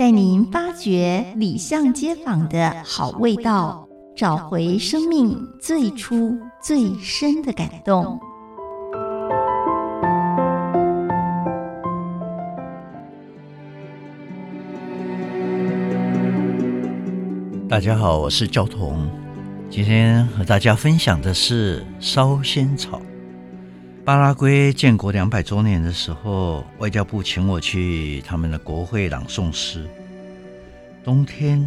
带您发掘里巷街坊的好味道，找回生命最初最深的感动。大家好，我是焦桐，今天和大家分享的是烧仙草。巴拉圭建国两百周年的时候，外交部请我去他们的国会朗诵诗。冬天，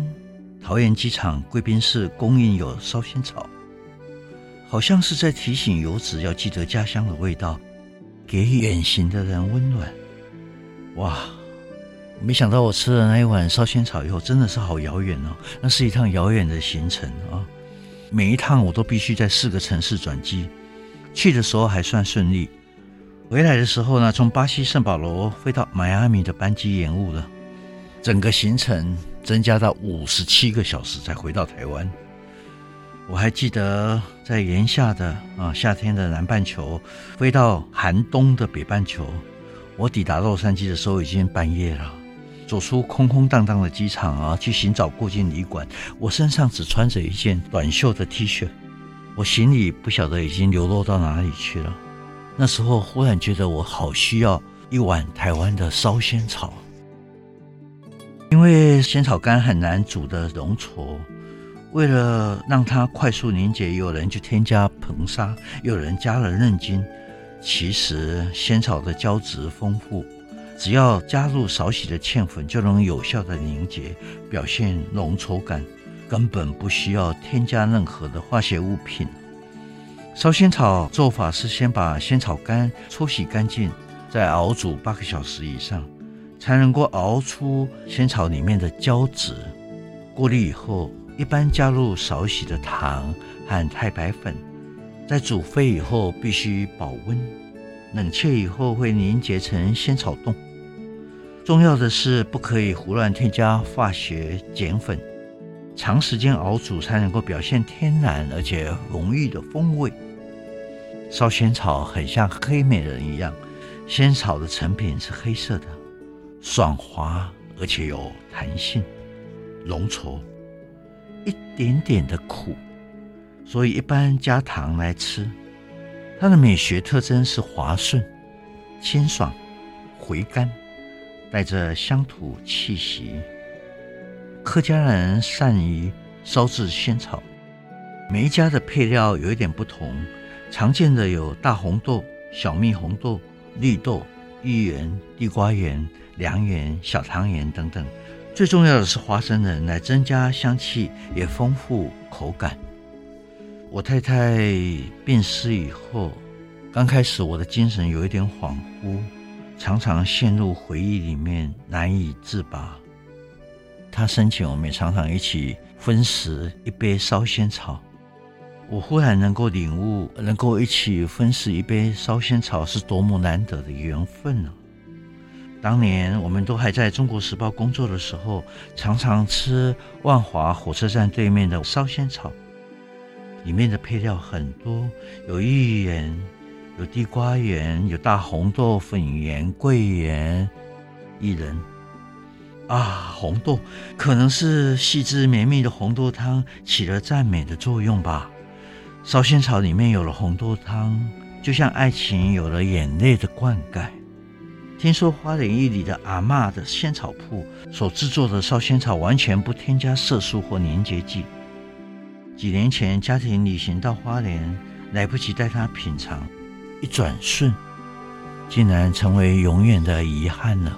桃园机场贵宾室供应有烧仙草，好像是在提醒游子要记得家乡的味道，给远行的人温暖。哇，没想到我吃了那一碗烧仙草以后，真的是好遥远哦！那是一趟遥远的行程啊，每一趟我都必须在四个城市转机。去的时候还算顺利，回来的时候呢，从巴西圣保罗飞到迈阿密的班机延误了，整个行程增加到五十七个小时才回到台湾。我还记得在炎夏的啊夏天的南半球飞到寒冬的北半球，我抵达洛杉矶的时候已经半夜了，走出空空荡荡的机场啊，去寻找过境旅馆，我身上只穿着一件短袖的 T 恤。我行李不晓得已经流落到哪里去了。那时候忽然觉得我好需要一碗台湾的烧仙草，因为仙草干很难煮的浓稠，为了让它快速凝结，有人就添加硼砂，有人加了嫩精。其实仙草的胶质丰富，只要加入少许的芡粉，就能有效的凝结，表现浓稠感。根本不需要添加任何的化学物品。烧仙草做法是先把仙草干搓洗干净，再熬煮八个小时以上，才能够熬出仙草里面的胶质。过滤以后，一般加入少许的糖和太白粉，在煮沸以后必须保温，冷却以后会凝结成仙草冻。重要的是不可以胡乱添加化学碱粉。长时间熬煮才能够表现天然而且浓郁的风味。烧仙草很像黑美人一样，仙草的成品是黑色的，爽滑而且有弹性，浓稠，一点点的苦，所以一般加糖来吃。它的美学特征是滑顺、清爽、回甘，带着乡土气息。客家人善于烧制仙草，每一家的配料有一点不同。常见的有大红豆、小蜜红豆、绿豆、芋圆、地瓜圆、凉圆、小汤圆等等。最重要的是花生仁来增加香气，也丰富口感。我太太病逝以后，刚开始我的精神有一点恍惚，常常陷入回忆里面难以自拔。他生前，我们也常常一起分食一杯烧仙草。我忽然能够领悟，能够一起分食一杯烧仙草是多么难得的缘分呢、啊？当年我们都还在中国时报工作的时候，常常吃万华火车站对面的烧仙草，里面的配料很多，有芋圆，有地瓜圆，有大红豆粉圆、桂圆、薏仁。啊，红豆可能是细致绵密的红豆汤起了赞美的作用吧。烧仙草里面有了红豆汤，就像爱情有了眼泪的灌溉。听说花莲一里的阿嬷的仙草铺所制作的烧仙草完全不添加色素或凝结剂。几年前家庭旅行到花莲，来不及带她品尝，一转瞬，竟然成为永远的遗憾了。